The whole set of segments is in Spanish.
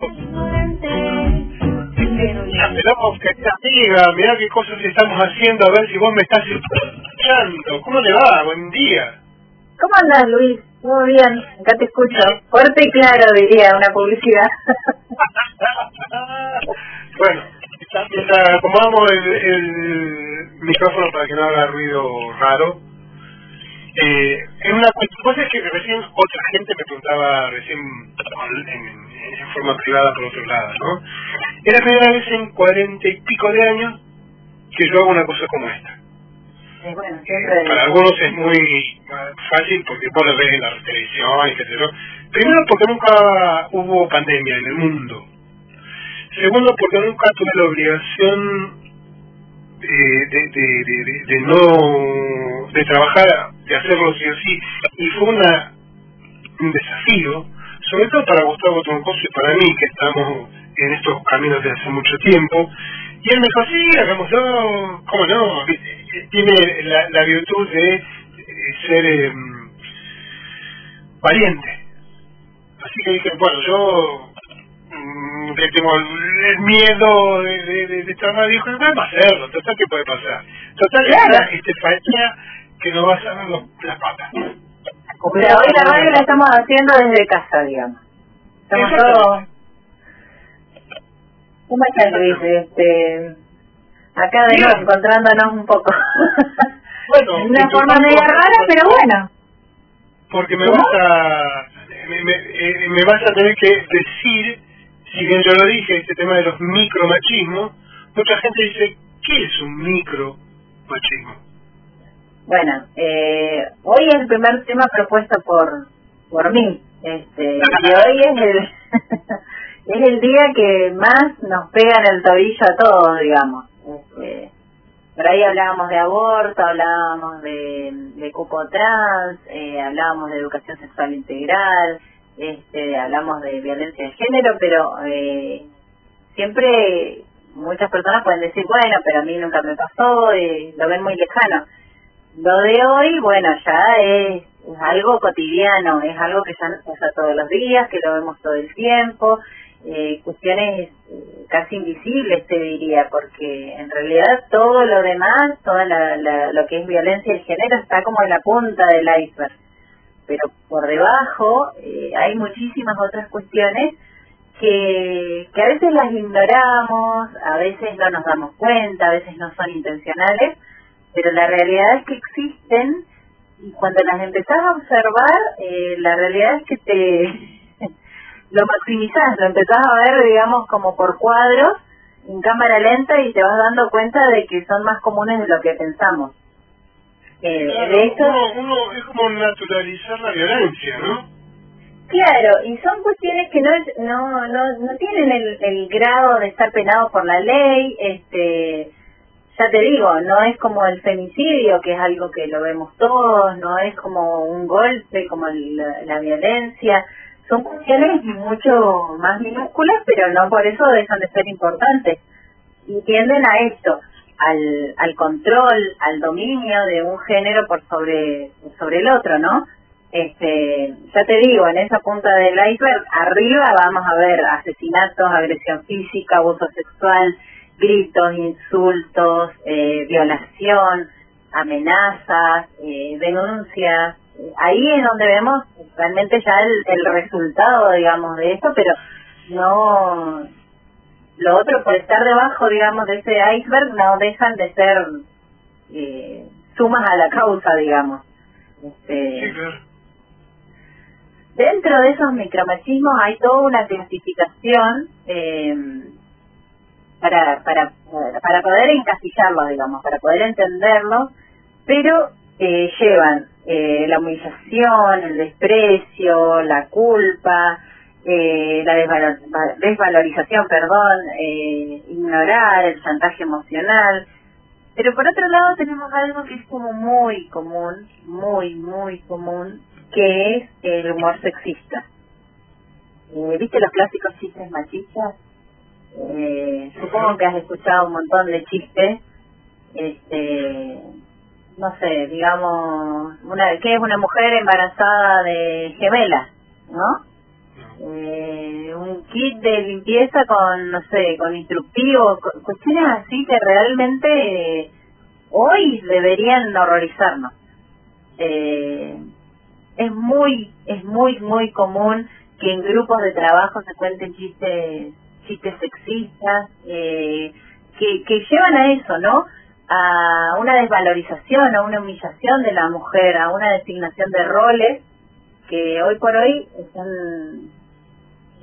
Esperamos que esta amiga, mirá qué cosas estamos haciendo, a ver si vos me estás escuchando. ¿Cómo le va? Buen día. ¿Cómo andas, Luis? Muy bien, acá te escucho. Fuerte y claro, diría una publicidad. bueno, acomodamos el, el micrófono para que no haga ruido raro, eh, en una cosa es que recién otra gente me preguntaba recién en, en, forma privada por otro lado, ¿no? Era la primera vez en cuarenta y pico de años que yo hago una cosa como esta. bueno, eh, para algunos es muy fácil porque vos lo ves en la televisión, etc. Primero porque nunca hubo pandemia en el mundo. Segundo porque nunca tuve la obligación de, de, de, de, no de trabajar, de hacerlo sí o sí, y fue una, un desafío, sobre todo para Gustavo Troncoso y para mí, que estamos en estos caminos de hace mucho tiempo, y él me dijo, sí, hagámoslo, ¿cómo no? Tiene la, la virtud de ser eh, valiente. Así que dije, bueno, yo tengo el miedo de, de, de, de trabajar, dijo, va a hacerlo, total, ¿qué puede pasar? Total, claro. este falta que nos va a salir las patas. Pero hoy la radio la estamos haciendo desde casa, digamos. Estamos todos... ¿Cómo estás, Luis? Este, acá de nuevo, encontrándonos un poco. bueno, una forma media rara, pero bueno. Porque me vas a me, me, eh, me vas a tener que decir si bien yo lo dije, este tema de los micromachismos, mucha gente dice, ¿qué es un micromachismo? Bueno, eh, hoy es el primer tema propuesto por por mí, este, y hoy es el es el día que más nos pega en el tobillo a todos, digamos. Este, por ahí hablábamos de aborto, hablábamos de, de cupo trans, eh, hablábamos de educación sexual integral, este, hablamos de violencia de género, pero eh, siempre muchas personas pueden decir, bueno, pero a mí nunca me pasó, y lo ven muy lejano. Lo de hoy, bueno, ya es, algo cotidiano, es algo que ya nos pasa todos los días, que lo vemos todo el tiempo, eh, cuestiones eh, casi invisibles, te diría, porque en realidad todo lo demás, todo la, lo que es violencia de género está como en la punta del iceberg pero por debajo eh, hay muchísimas otras cuestiones que, a veces las ignoramos, a veces no nos damos cuenta, a veces no son intencionales, pero la realidad es que existen y cuando las empezás a observar, eh, la realidad es que te lo maximizás, lo empezás a ver, digamos, como por cuadros, en cámara lenta y te vas dando cuenta de que son más comunes de lo que pensamos. Eh, claro, uno, es como naturalizar la violencia, ¿no? Claro, y son cuestiones que no no no, no tienen el, el grado de estar penados por la ley, este ya te digo, no es como el femicidio, que es algo que lo vemos todos, no es como un golpe, como la, la violencia, son cuestiones mucho más minúsculas, pero no por eso dejan de ser importantes. Y tienden a esto, al, al control, al dominio de un género por sobre, sobre el otro, ¿no? Este, ya te digo, en esa punta del iceberg, arriba vamos a ver asesinatos, agresión física, abuso sexual, gritos, insultos, eh, violación, amenazas, eh, denuncias. Ahí es donde vemos realmente ya el, el resultado, digamos, de esto, pero no lo otro, por estar debajo, digamos, de ese iceberg, no dejan de ser eh, sumas a la causa, digamos. Este, Dentro de esos micromachismos hay toda una clasificación eh, para, para, para poder encasillarlo, digamos, para poder entenderlo, pero eh, llevan eh, la humillación, el desprecio, la culpa, eh, la desvalorización, perdón, eh, ignorar el chantaje emocional. Pero por otro lado tenemos algo que es como muy común, muy, muy común, que es el humor sexista. Eh, ¿Viste los clásicos chistes machistas? Eh, supongo que has escuchado un montón de chistes. Este, no sé, digamos, una, ¿qué es una mujer embarazada de gemela? ¿No? Eh, un kit de limpieza con, no sé, con instructivos, cuestiones así que realmente eh, hoy deberían horrorizarnos. Eh, es muy, es muy, muy común que en grupos de trabajo se cuenten chistes, chistes sexistas, eh, que, que llevan a eso, ¿no? A una desvalorización, a una humillación de la mujer, a una designación de roles que hoy por hoy están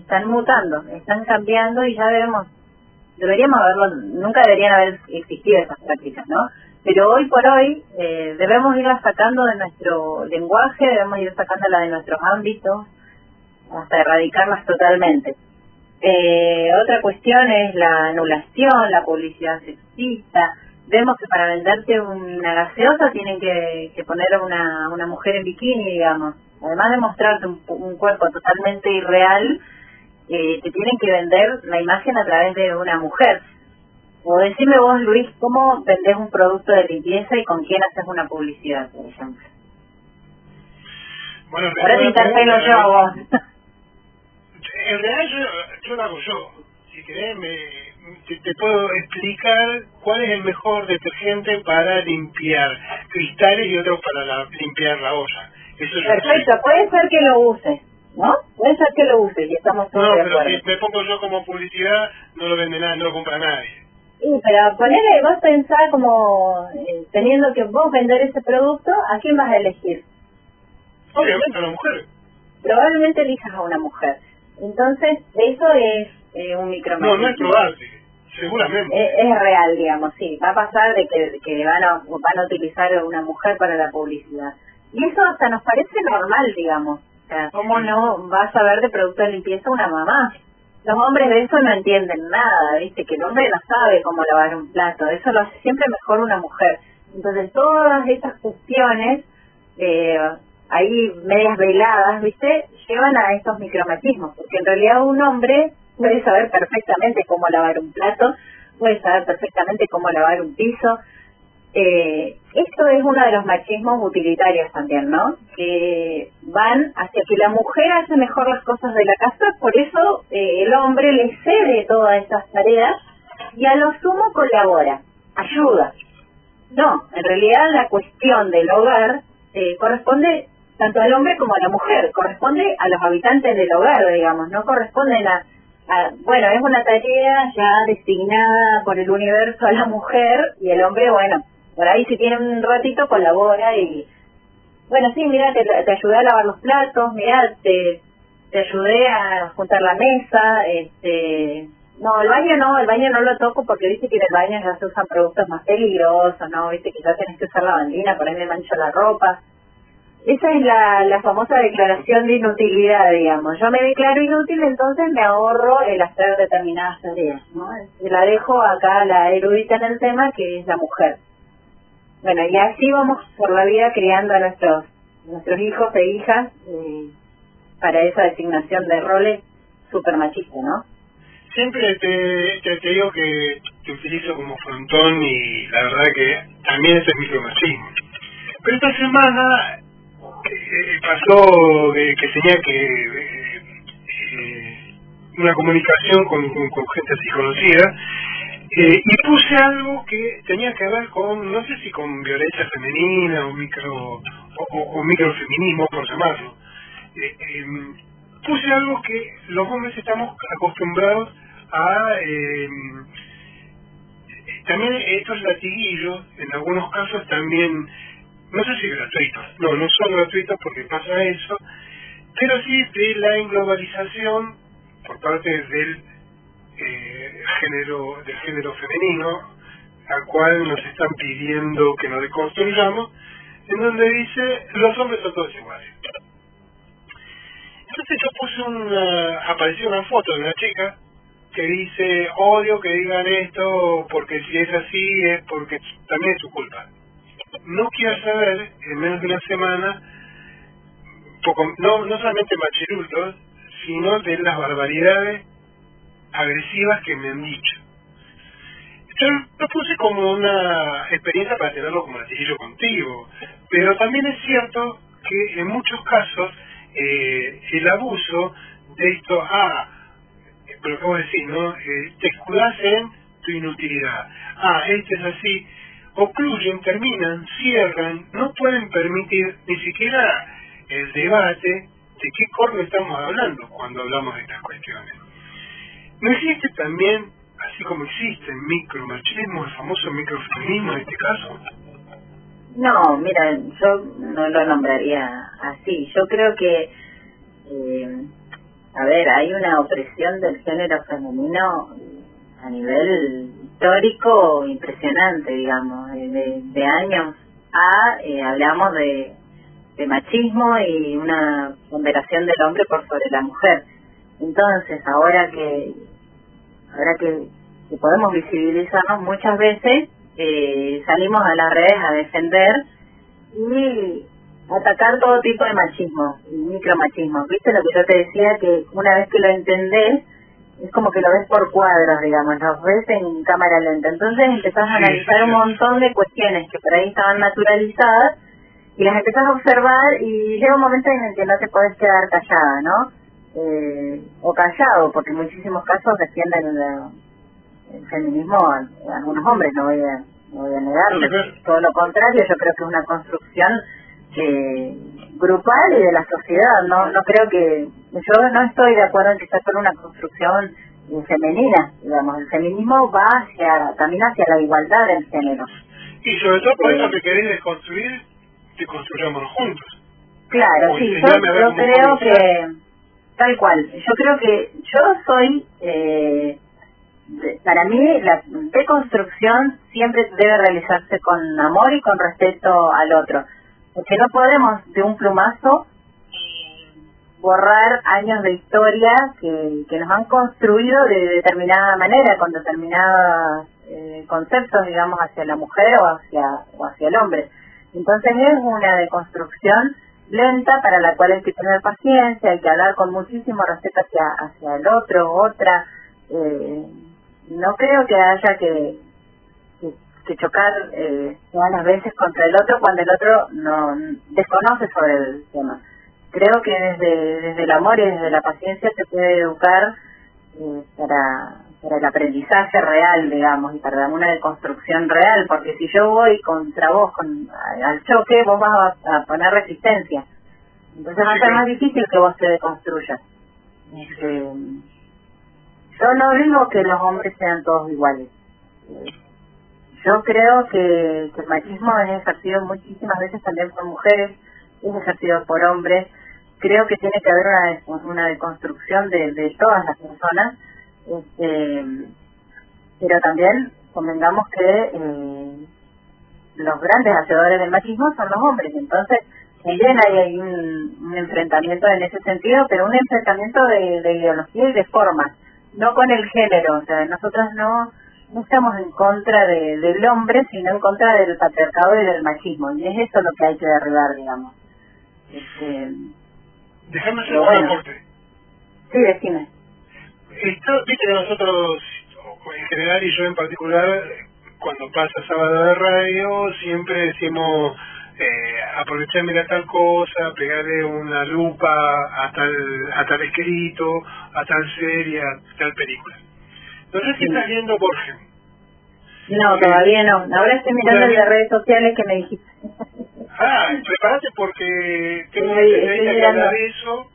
están mutando, están cambiando y ya debemos, deberíamos haberlo, nunca deberían haber existido esas prácticas, ¿no? Pero hoy por hoy eh, debemos irlas sacando de nuestro lenguaje, debemos ir sacándolas de nuestros ámbitos hasta erradicarlas totalmente. Eh, otra cuestión es la anulación, la publicidad sexista. Vemos que para venderte una gaseosa tienen que, que poner una, una mujer en bikini, digamos. Además de mostrarte un, un cuerpo totalmente irreal, eh, te tienen que vender la imagen a través de una mujer. O decime vos, Luis, ¿cómo vendés un producto de limpieza y con quién haces una publicidad, por ejemplo? Bueno, Ahora te interpelo yo a vos. En realidad yo, yo lo hago yo. Si querés, me, te, puedo explicar cuál es el mejor detergente para limpiar cristales y otro para limpiar la olla. Eso Perfecto, puede ser que lo uses ¿no? Puede ser que lo use y estamos todos no, de acuerdo. pero si me pongo yo como publicidad, no lo vende nadie, no lo compra nadie. Sí, pero ponele, vos pensar como eh, teniendo que vos vender ese producto, ¿a quién vas a elegir? Obviamente a una mujer. Probablemente elijas a una mujer. Entonces, eso es eh, un micromachismo. No, no es probable, seguramente. Es, es, real, digamos, sí. Va a pasar de que, que van, a, van a utilizar a una mujer para la publicidad. Y eso hasta nos parece normal, digamos. ¿Cómo no vas a ver de producto de limpieza una mamá? Los hombres de eso no entienden nada, ¿viste? Que el hombre no sabe cómo lavar un plato, eso lo hace siempre mejor una mujer. Entonces, todas estas cuestiones, eh, ahí medias veladas, ¿viste? Llevan a estos micromachismos, porque en realidad un hombre puede saber perfectamente cómo lavar un plato, puede saber perfectamente cómo lavar un piso, eh, esto es uno de los machismos utilitarios también, ¿no? Que van hacia que la mujer hace mejor las cosas de la casa, por eso eh, el hombre le cede todas estas tareas y a lo sumo colabora, ayuda. No, en realidad la cuestión del hogar eh, corresponde tanto al hombre como a la mujer, corresponde a los habitantes del hogar, digamos, no corresponden a, a, bueno, es una tarea ya designada por el universo a la mujer y el hombre, bueno, por ahí si tiene un ratito colabora y bueno sí mira te, te ayudé a lavar los platos mira te, te ayudé a juntar la mesa este no el baño no el baño no lo toco porque viste que en el baño ya se usan productos más peligrosos no viste que ya tenés que usar la bandina por ahí me mancha la ropa esa es la, la famosa declaración de inutilidad, digamos. Yo me declaro inútil, entonces me ahorro el hacer determinadas tareas, ¿no? La dejo acá la erudita en el tema, que es la mujer. Bueno, y así vamos por la vida criando a nuestros, nuestros hijos e hijas eh, para esa designación de roles super machista, ¿no? Siempre te, te, digo que te utilizo como frontón y la verdad que también ese es micromachismo. Pero esta semana eh, pasó que, que tenía que eh, una comunicación con, con, con gente así conocida eh, y puse algo que tenía que ver con, no sé si con violencia femenina o micro o, microfeminismo, por llamarlo. Eh, em, puse algo que los hombres estamos acostumbrados a... Em, también estos latiguillos, en algunos casos también, no sé si gratuitos, no, no son gratuitos porque pasa eso, pero sí de la englobalización por parte del eh, género del género femenino al cual nos están pidiendo que nos deconstruyamos en donde dice los hombres son todos iguales entonces yo puse una apareció una foto de una chica que dice odio que digan esto porque si es así es porque también es su culpa no quiero saber en menos de una semana no, no solamente machirultos sino de las barbaridades agresivas que me han dicho. Yo lo puse como una experiencia para tenerlo como latillo contigo, pero también es cierto que en muchos casos eh, el abuso de esto, ah, pero ¿cómo decir, no? Eh, te escudas en tu inutilidad. Ah, este es así. Ocluyen, terminan, cierran, no pueden permitir ni siquiera el debate de qué corno estamos hablando cuando hablamos de estas cuestiones. ¿No existe también, así como existe el micromachismo, el famoso microfeminismo en este caso? No, mira, yo no lo nombraría así. Yo creo que, eh, a ver, hay una opresión del género femenino a nivel histórico impresionante, digamos, de, de años a, eh, hablamos de, de machismo y una ponderación del hombre por sobre la mujer. Entonces, ahora que, ahora que, que podemos visibilizarnos muchas veces, eh, salimos a las redes a defender y atacar todo tipo de machismo y micromachismo. ¿Viste lo que yo te decía? Que una vez que lo entendés, es como que lo ves por cuadros, digamos, lo ves en cámara lenta. Entonces empezás a analizar un montón de cuestiones que por ahí estaban naturalizadas y las empezás a observar y llega un momento en el que no te podés quedar callada, ¿no? Eh, o callado, porque en muchísimos casos defienden el, feminismo a, algunos hombres, no voy a, no voy a negarlo. Todo lo contrario, yo creo que es una construcción eh, grupal y de la sociedad. No, no creo que yo no estoy de acuerdo en que sea solo una construcción eh, femenina, digamos, el feminismo va hacia, camina hacia la igualdad del género. Y sobre todo por eso que querés desconstruir, que construyamos juntos. Claro, sí, yo, yo creo que, tal cual, yo creo que yo soy, eh, para mí la deconstrucción siempre debe realizarse con amor y con respeto al otro, porque no podemos de un plumazo borrar años de historia que, que nos han construido de determinada manera, con determinados eh, conceptos, digamos, hacia la mujer o hacia, o hacia el hombre. Entonces es una deconstrucción lenta para la cual hay que tener paciencia, hay que hablar con muchísimo respeto hacia, hacia el otro, otra. Eh, no creo que haya que, que, chocar eh, todas las veces contra el otro cuando el otro no desconoce sobre el tema creo que desde, desde el amor y desde la paciencia se puede educar eh, para, para el aprendizaje real, digamos, y para una deconstrucción real, porque si yo voy contra vos con, al choque, vos vas a, poner resistencia. Entonces va a ser más difícil que vos te deconstruyas. Este, yo no digo que los hombres sean todos iguales. Yo creo que, el machismo es ejercido muchísimas veces también por mujeres, es ejercido por hombres, creo que tiene que haber una, una deconstrucción de, de todas las personas, este, pero también convengamos que eh, los grandes hacedores del machismo son los hombres, entonces también hay, un, enfrentamiento en ese sentido, pero un enfrentamiento de, ideología y de forma, no con el género, o sea, nosotros no no estamos en contra de, del hombre, sino en contra del patriarcado y del machismo, y es eso lo que hay que derribar, digamos. Este, Déjame hacer un aporte. Sí, decime. Esto, viste nosotros, en general y yo en particular, cuando pasa sábado de radio, siempre decimos eh, aprovecharme tal cosa, pegarle una lupa a tal, a tal escrito, a tal serie, a tal película. No sé si estás viendo Borges. No, todavía no. Ahora estoy mirando en las redes sociales que me dijiste. Ah, prepárate porque tengo que hablar de eso.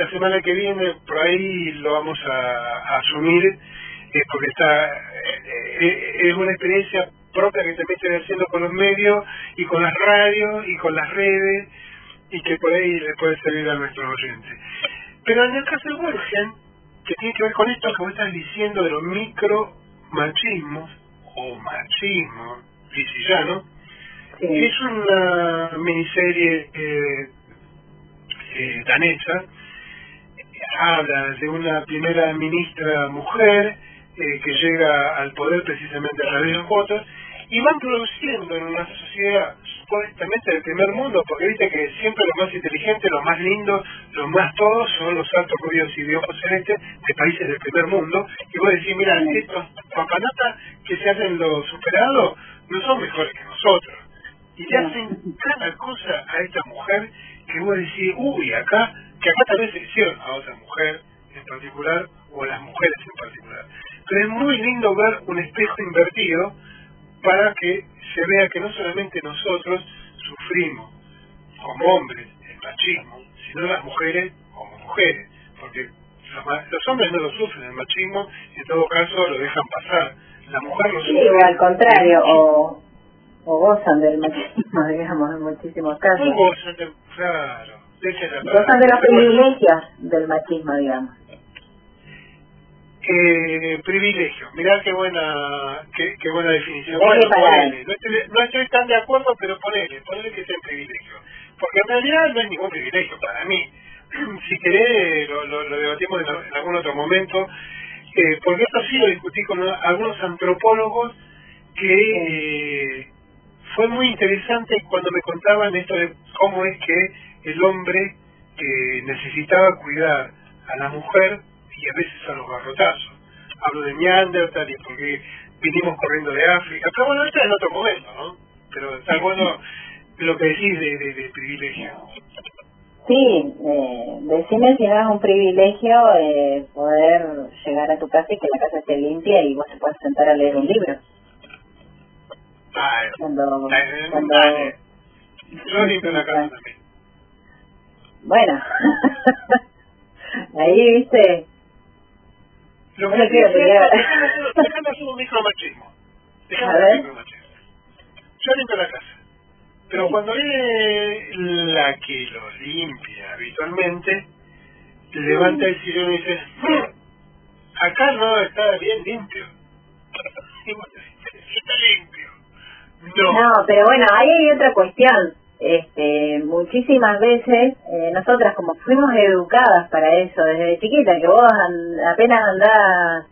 La semana que viene por ahí lo vamos a, asumir eh, porque está eh, eh, es una experiencia propia que también estoy haciendo con los medios y con las radios y con las redes y que por ahí le puede servir a nuestros oyentes. Pero en el caso de Borgen, que tiene que ver con esto que vos estás diciendo de los micro machismos o machismo ¿no? Es una miniserie eh, eh, danesa, habla de una primera ministra mujer eh, que llega al poder precisamente a través de los votos y van produciendo en una sociedad supuestamente del primer mundo, porque viste que siempre los más inteligentes, los más lindos, los más todos son los altos rubios y de ojos celestes de países del primer mundo, y vos decís, mira, estos papanatas que se hacen los superados no son mejores que nosotros y le hacen cada cosa a esta mujer que vos decís, uy, acá, que acá tal vez se hicieron a otra mujer particular o a las mujeres en particular. Pero es muy lindo ver un espejo invertido para que se vea que no solamente nosotros sufrimos como hombres el machismo, sino las mujeres como mujeres, porque los, hombres no lo sufren el machismo, en todo caso lo dejan pasar. La mujer lo sufre. Sí, al contrario, o, o gozan del machismo, digamos, en muchísimos casos. gozan del, claro, gozan de los privilegios del machismo, digamos. Eh, privilegio, mirá qué buena qué, qué buena definición. Bueno, ponele. No, estoy, no estoy tan de acuerdo, pero ponele, ponele que sea privilegio. Porque en realidad no es ningún privilegio para mí. si querés, lo, lo, debatimos en, algún otro momento, eh, porque esto sí lo discutí con algunos antropólogos que eh, fue muy interesante cuando me contaban esto de cómo es que el hombre eh, necesitaba cuidar a la mujer y a veces a los garrotazos. Hablo de Neandertal y porque vinimos corriendo de África, pero bueno, esto es en otro momento, ¿no? Pero está bueno lo que decís de, de, de privilegio. Sí, eh, decime si no es un privilegio eh, poder llegar a tu casa y que la casa esté limpia y vos te puedas sentar a leer un libro. Ah, cuando, cuando... Yo limpio la casa también. Bueno, ahí viste. Lo que no quiero pelear. Hacer un micromachismo. Hacer un micromachismo. Yo limpio la casa. Pero cuando viene la que lo limpia habitualmente, levanta el sillón y dice, hmm, acá no está bien limpio. está limpio. No. no, pero bueno, ahí hay otra cuestión. Este, muchísimas veces eh, nosotras como fuimos educadas para eso desde chiquita, que vos apenas andás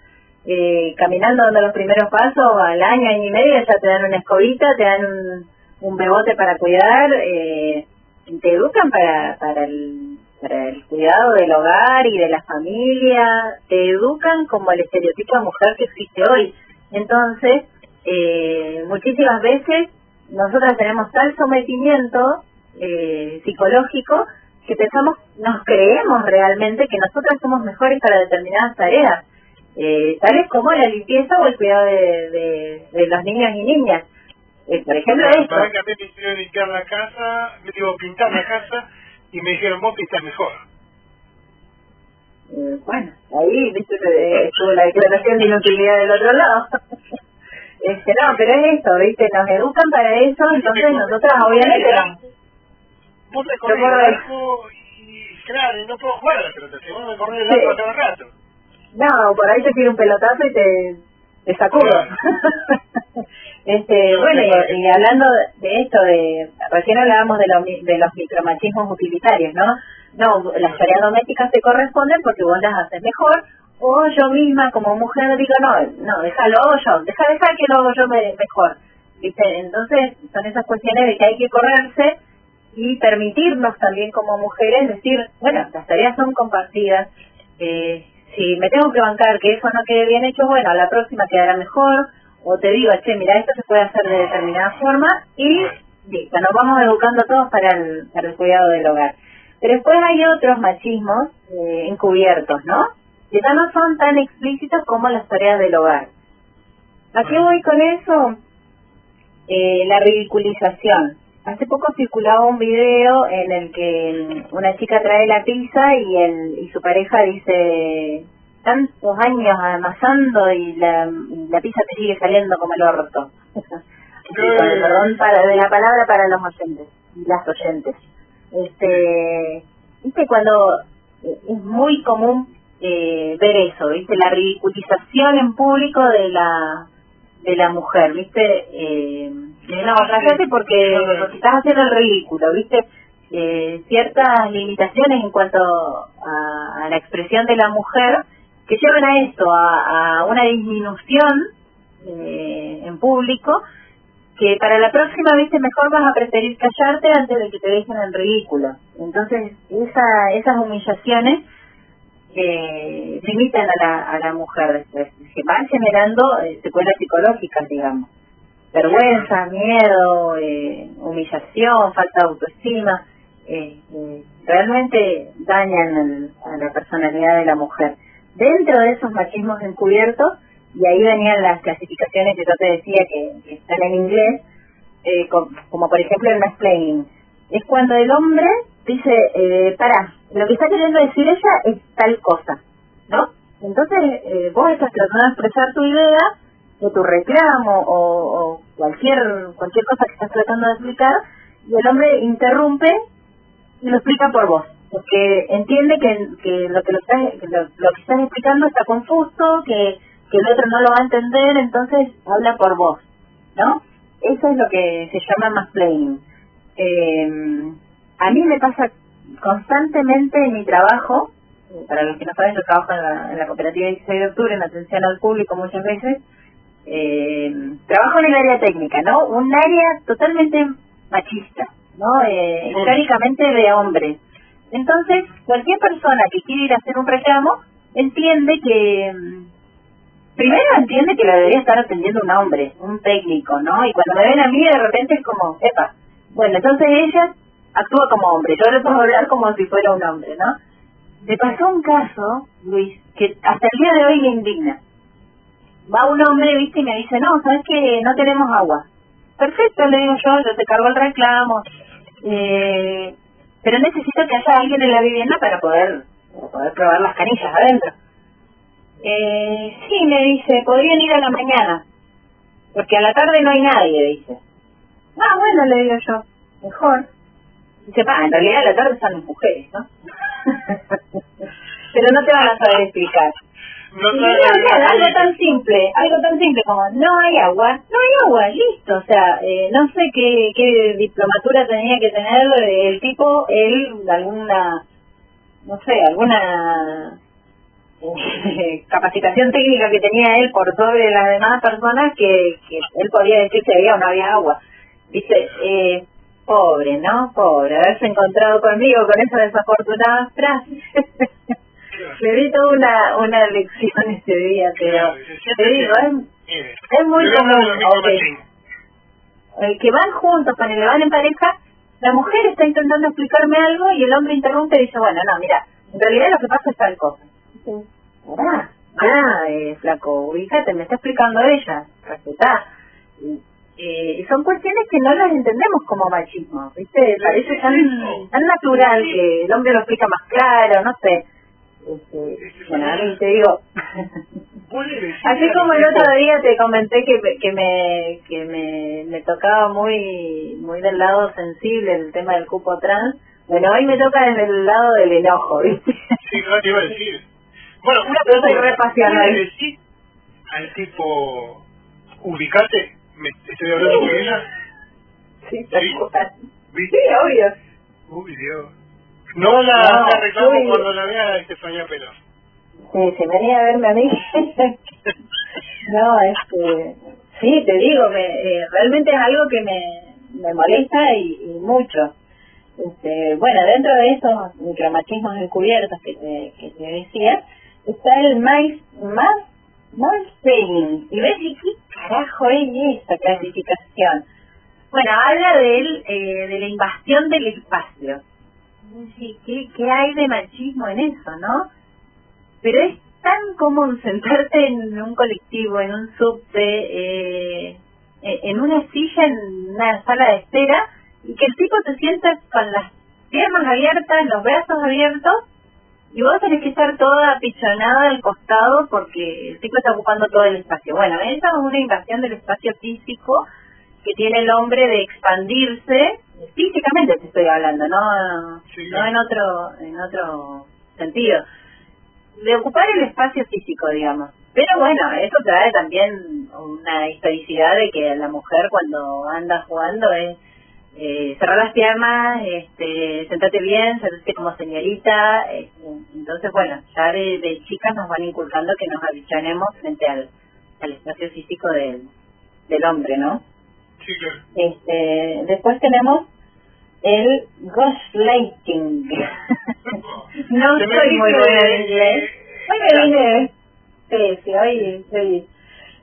eh, caminando dando los primeros pasos, al año, y medio ya te dan una escobita, te dan un un bebote para cuidar, eh, te educan para, para, el, para el cuidado del hogar y de la familia, te educan como el estereotipo de mujer que existe hoy. Entonces, eh, muchísimas veces nosotras tenemos tal sometimiento eh, psicológico que pensamos, nos creemos realmente que nosotras somos mejores para determinadas tareas, eh, tales como la limpieza o el cuidado de, de los niños y niñas eh, por ejemplo, esto. Para que a mí me hicieron limpiar la casa, me digo pintar la casa y me dijeron vos pintas mejor. Eh, bueno, ahí viste estuvo la declaración de inutilidad del otro lado. este No, pero es esto, ¿viste? Nos educan para eso, entonces nosotras obviamente... Vos me corres el arco y claro, no puedo jugar a la pelota, si vos el arco a cada rato. No, por ahí te tira un pelotazo y te, te sacudo. Este, bueno, y, hablando de esto, de recién hablábamos de, de los micromachismos utilitarios, ¿no? No, las tareas domésticas te corresponden porque vos las haces mejor, o yo misma como mujer digo, no, no, déjalo yo, deja, deja que lo hago yo mejor. ¿Viste? Entonces, son esas cuestiones de que hay que correrse y permitirnos también como mujeres decir, bueno, las tareas son compartidas, eh, si me tengo que bancar que eso no quede bien hecho, bueno, la próxima quedará mejor, o te digo, che, mira, esto se puede hacer de determinada forma y listo, nos vamos educando todos para el, para el cuidado del hogar. Pero después hay otros machismos eh, encubiertos, ¿no? Que ya no son tan explícitos como las tareas del hogar. ¿A qué voy con eso? Eh, la ridiculización. Hace poco circulaba un video en el que una chica trae la pizza y, el, y su pareja dice, tantos años amasando y la, la pizza te sigue saliendo como el orto. perdón para, de la palabra para los oyentes y las oyentes. Este, viste cuando es muy común eh, ver eso, viste la ridiculización en público de la de la mujer, viste eh, no, porque, porque estás haciendo el ridículo, viste eh, ciertas limitaciones en cuanto a, a la expresión de la mujer que llevan a esto, a, una disminución eh, en público, que para la próxima vez mejor vas a preferir callarte antes de que te dejen en ridículo. Entonces, esa, esas humillaciones eh, limitan a la, a la mujer, se van generando eh, secuelas psicológicas, digamos. Vergüenza, miedo, eh, humillación, falta de autoestima, eh, realmente dañan a la personalidad de la mujer. dentro de esos machismos encubiertos, y ahí venían las clasificaciones que yo te decía que, están en inglés, como, por ejemplo el mansplaining. Es cuando el hombre dice, eh, para, lo que está queriendo decir ella es tal cosa, ¿no? Entonces eh, vos estás tratando de expresar tu idea de tu reclamo o, cualquier cualquier cosa que estás tratando de explicar y el hombre interrumpe y lo explica por vos porque entiende que, que lo que lo, estás, lo, que estás explicando está confuso que, que el otro no lo va a entender entonces habla por vos no eso es lo que se llama más eh, a mí me pasa constantemente en mi trabajo para los que no saben yo trabajo en la, en la cooperativa 16 de octubre en atención al público muchas veces eh, trabajo en el área técnica, ¿no? Un área totalmente machista, ¿no? Eh, históricamente de hombres. Entonces, cualquier persona que quiera ir a hacer un reclamo entiende que, mm, primero entiende que lo debería estar atendiendo un hombre, un técnico, ¿no? Y cuando me ven a mí, de repente es como, epa, bueno, entonces ella actúa como hombre, yo le puedo hablar como si fuera un hombre, ¿no? Me pasó un caso, Luis, que hasta el día de hoy me indigna va un hombre, viste, y me dice, no, sabes que no tenemos agua. Perfecto, le digo yo, yo te cargo el reclamo, eh, pero necesito que haya alguien en la vivienda para poder, poder probar las canillas adentro. Eh, sí, me dice, podrían ir a la mañana, porque a la tarde no hay nadie, dice. Ah, bueno, le digo yo, mejor. Dice, pa, en realidad a la tarde están las mujeres, ¿no? pero no te van a saber explicar. No, algo tan simple, algo tan simple como no hay agua, no hay agua, listo. O sea, eh, no sé qué, qué diplomatura tenía que tener el tipo, él, alguna, no sé, alguna eh, capacitación técnica que tenía él por sobre las demás personas que, que él podía decir que había o no había agua. Dice, eh, pobre, ¿no? Pobre, haberse encontrado conmigo con esa desafortunada frase. Le di toda una, una lección ese día, pero te digo, es, muy común. El que van juntos, cuando le van en pareja, la mujer está intentando explicarme algo y el hombre interrumpe y dice, bueno, no, mira, en realidad lo que pasa es tal cosa. Ah, ah eh, flaco, fíjate, me está explicando ella, respetá. Eh, son cuestiones que no las entendemos como machismo, ¿viste? Parece tan, tan natural que el hombre lo explica más claro, no sé. Este, bueno, te digo, así como el otro día te comenté que, que me que me, me tocaba muy muy del lado sensible el tema del cupo trans, bueno, hoy me toca desde el lado del enojo, ¿viste? Sí, no te iba a decir. Bueno, una pregunta, ¿puedes decir al tipo, ubicate, me estoy hablando con ella? Sí, sí, sí obvio. Uy, Dios. No la, no, reclamo cuando la vea a Estefanía Pelo. Sí, se venía a verme a mí. no, este, sí, te digo, me, eh, realmente es algo que me, me molesta y, y mucho. Este, bueno, dentro de esos micromachismos encubiertos que te, que te decía, está el más, más, más Y ves, ¿qué carajo es esa clasificación? Bueno, habla de, él, eh, de la invasión del espacio. ¿qué, ¿qué hay de machismo en eso, no? Pero es tan común sentarte en un colectivo, en un subte, eh, en una silla, en una sala de espera, y que el tipo te sienta con las piernas abiertas, los brazos abiertos, y vos tenés que estar toda apichonada al costado porque el tipo está ocupando todo el espacio. Bueno, esa es una invasión del espacio físico que tiene el hombre de expandirse físicamente te estoy hablando no no en otro en otro sentido. De ocupar el espacio físico digamos. Pero bueno eso trae también una historicidad de que la mujer cuando anda jugando es eh, cerrar las piernas, este, sentate bien, sentate como señorita, este, entonces bueno, ya de, chicas nos van inculcando que nos avisionemos frente al, al espacio físico del, del hombre, ¿no? Este, después tenemos el ghostlighting. no soy muy buena en inglés. Hoy me vine, sí, sí, hoy soy,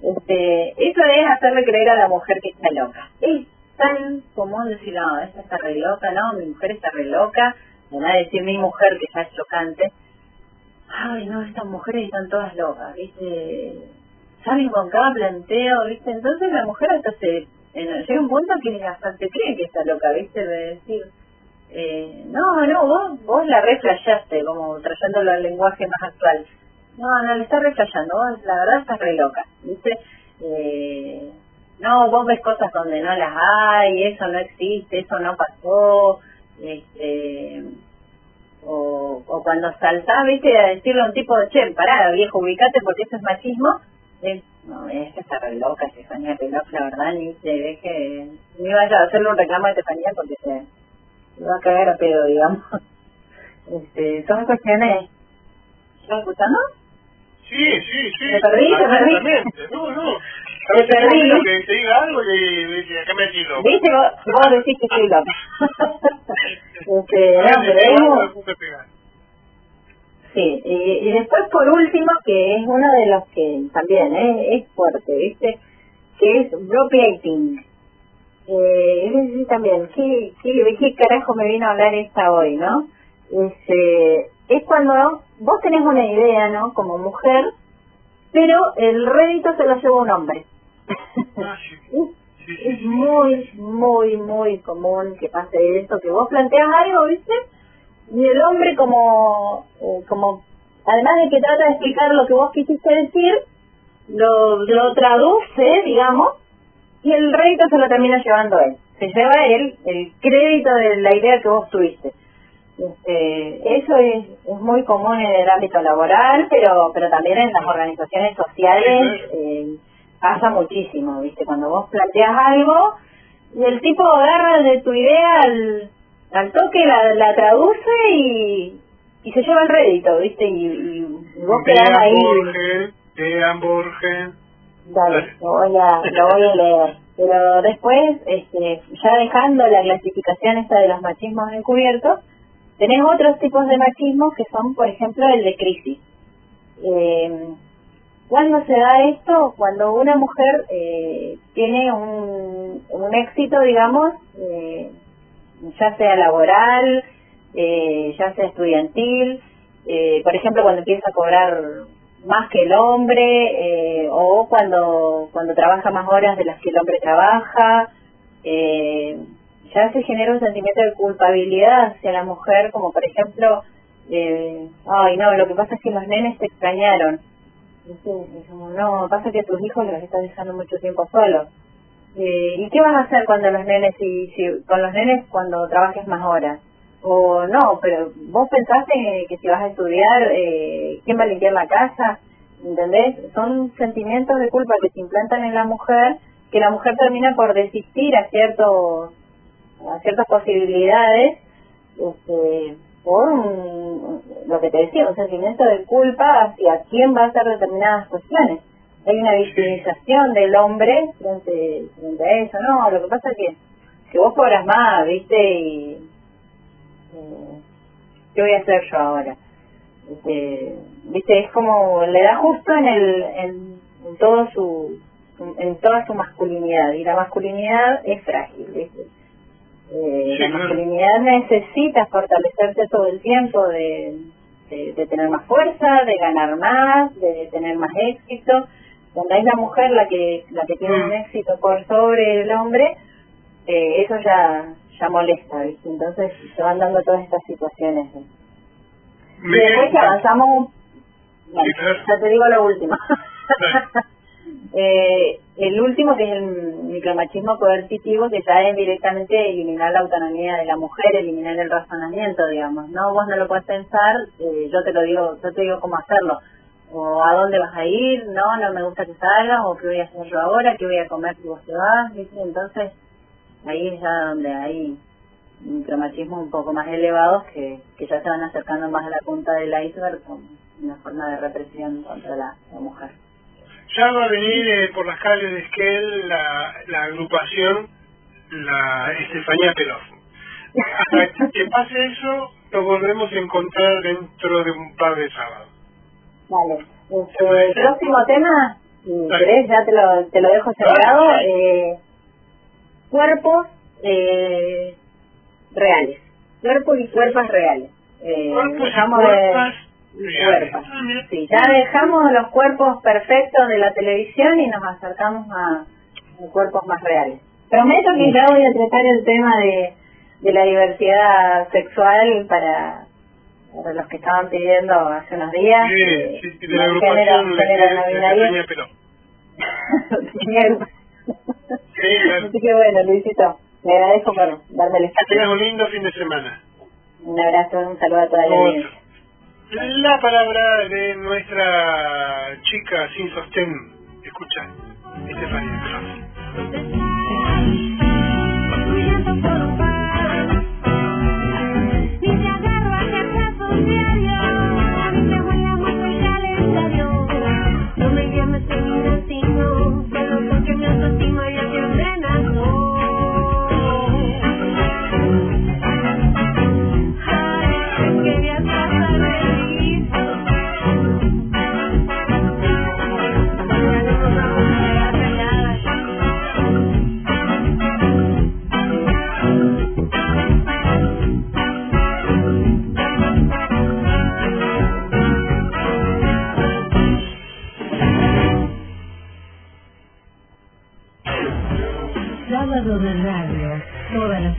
este, eso es hacerle creer a la mujer que está loca. Es tan común decir, no, esta está re loca, no, mi mujer está re loca, me va a decir mi mujer que está chocante. ay, no, estas mujeres están todas locas, ¿viste? Salen con cada planteo, ¿viste? Entonces la mujer hasta se... llega un punto que hasta te cree que está loca, ¿viste? De decir, eh, no, no, vos, vos la reflayaste, como trayéndolo al lenguaje más actual. No, no, le estás reflejando, vos la verdad estás re loca, ¿viste? Eh, no, vos ves cosas donde no las hay, eso no existe, eso no pasó, este, o, o cuando saltás, viste, a decirle a un tipo, che, pará, viejo, ubicate porque eso es machismo, es, no, es que está re loca Estefanía Pelof, la verdad, ni se deje, ni vaya a hacerle un reclamo a Estefanía porque se, se va a cagar a pedo, digamos. Este, son cuestiones, ¿estás escuchando? Sí, sí, sí. ¿Me perdí? ¿Me perdí? No, no. Me perdí. Que te diga algo y dice, acá me loco. ¿Viste? Vos, vos decís que soy loca. este, no, pero es... Sí, y, y después por último, que es uno de los que también ¿eh? es fuerte, ¿viste? Que es bloqueating. Eh, es decir, también, ¿qué, qué, ¿qué carajo me vino a hablar esta hoy, no? Este, es cuando vos tenés una idea, ¿no? Como mujer, pero el rédito se lo lleva un hombre. Es muy, muy, muy común que pase esto, que vos planteas algo, ¿viste? Y el hombre como, eh, como, además de que trata de explicar lo que vos quisiste decir, lo, lo traduce, digamos, y el rédito se lo termina llevando él. Se lleva él el crédito de la idea que vos tuviste. Este, eso es, es muy común en el ámbito laboral, pero pero también en las organizaciones sociales eh, pasa muchísimo, ¿viste? Cuando vos planteas algo y el tipo agarra de tu idea al, al toque, la, la traduce y, y se lleva el rédito, ¿viste? Y, y vos quedás ahí. Dean Borges. Dale, lo voy a, lo voy a leer. Pero después, este, ya dejando la clasificación esta de los machismos encubiertos, Tenés otros tipos de machismo que son, por ejemplo, el de crisis. Eh, ¿Cuándo se da esto? Cuando una mujer eh, tiene un, éxito, digamos, eh, ya sea laboral, eh, ya sea estudiantil, eh, por ejemplo, cuando empieza a cobrar más que el hombre, eh, o cuando, cuando trabaja más horas de las que el hombre trabaja, eh, ya se genera un sentimiento de culpabilidad hacia la mujer, como por ejemplo, ay no, lo que pasa es que los nenes te extrañaron. No, pasa que tus hijos los estás dejando mucho tiempo solos. Eh, ¿Y qué vas a hacer cuando los nenes, si, si, con los nenes cuando trabajes más horas? O no, pero vos pensaste que si vas a estudiar, eh, ¿quién va a limpiar la casa? ¿Entendés? Son sentimientos de culpa que se implantan en la mujer, que la mujer termina por desistir a ciertos a ciertas posibilidades este, por lo que te decía, un sentimiento de culpa hacia quién va a hacer determinadas cuestiones. Hay una victimización del hombre frente, frente a eso, ¿no? Lo que pasa es que, que vos cobras más, ¿viste? Y, eh, ¿qué voy a hacer yo ahora? Este, ¿Viste? Es como, le da justo en el, en, en todo su, en toda su masculinidad, y la masculinidad es frágil, ¿viste? Eh, la masculinidad necesita fortalecerse todo el tiempo de, de, tener más fuerza, de ganar más, de tener más éxito. Cuando hay la mujer la que la que tiene un mm. éxito por sobre el hombre, eh, eso ya ya molesta, ¿viste? Entonces se van dando todas estas situaciones. Y después que avanzamos, bueno, ya te digo lo último. Eh, el último, que es el micromachismo coercitivo, que trae directamente eliminar la autonomía de la mujer, eliminar el razonamiento, digamos. No, vos no lo puedes pensar, eh, yo te lo digo, yo te digo cómo hacerlo. O a dónde vas a ir, no, no me gusta que salgas, o qué voy a hacer yo ahora, qué voy a comer si vos te vas, Entonces, ahí es ya donde hay micromachismos un poco más elevados que, que ya se van acercando más a la punta del iceberg con una forma de represión contra la mujer ya va a venir eh, por las calles de Esquel la, la agrupación, la Estefanía Pelofo. Hasta que pase eso, nos volvemos a encontrar dentro de un par de sábados. Vale. Este, el próximo tema, querés, ya te lo, te lo dejo cerrado. Eh, cuerpos eh, reales. Cuerpos y cuerpos reales. Eh, cuerpos y cuerpas cuerpos. Sí, ya dejamos los cuerpos perfectos de la televisión y nos acercamos a, cuerpos más reales. Prometo que ya voy a tratar el tema de, de la diversidad sexual para, para los que estaban pidiendo hace unos días. Sí, sí, sí de la agrupación Pelo. sí, Así que bueno, Luisito, me agradezco por darme el espacio. Que tengas un lindo fin de semana. Un abrazo, un saludo a toda la audiencia. La palabra de nuestra chica sin sostén. Escucha,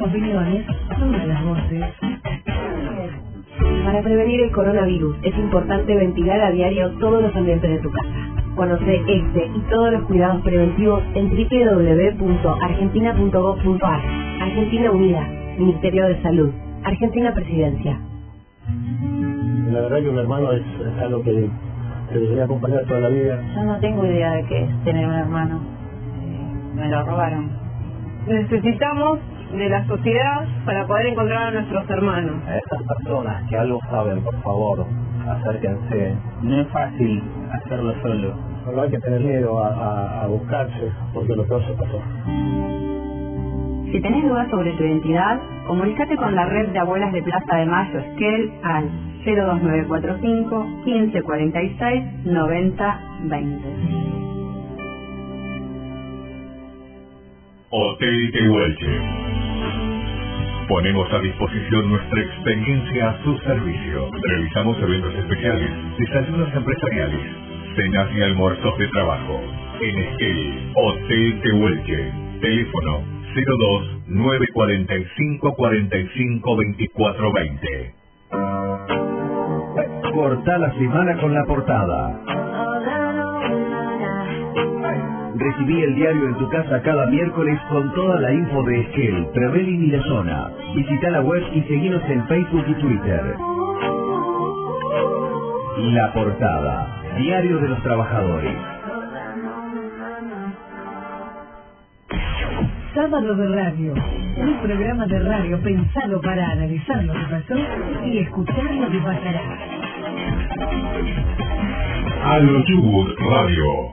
Estefanía Cross. Para prevenir el coronavirus es importante ventilar a diario todos los ambientes de tu casa. Conoce este y todos los cuidados preventivos en www.argentina.gov.ar. Argentina Unida, Ministerio de Salud, Argentina Presidencia. La verdad que un hermano es, algo que te debería acompañar toda la vida. Yo no tengo idea de qué es tener un hermano. Eh, me lo robaron. Necesitamos de la sociedad para poder encontrar a nuestros hermanos. A estas personas que algo saben, por favor, acérquense. No es fácil hacerlo solo. Solo hay que tener miedo a, buscarse, porque lo peor se pasó. Si tenés dudas sobre tu identidad, comunícate con la red de abuelas de Plaza de Mayo Esquel al 02945 1546 9020. Hotel Tehuelche. Ponemos a disposición nuestra experiencia a su servicio. Realizamos eventos especiales, desayunos empresariales, cenas y almuerzos de trabajo. En Esquel, Hotel Tehuelche. Teléfono 02 945 45 24 20. Corta la semana con la portada Recibí el diario en tu casa cada miércoles con toda la info de Esquel, Trevelin y la zona. Visita la web y seguinos en Facebook y Twitter. La portada. Diario de los Trabajadores. Sábado de Radio. Un programa de radio pensado para analizar lo que pasó y escuchar lo que pasará. Radio.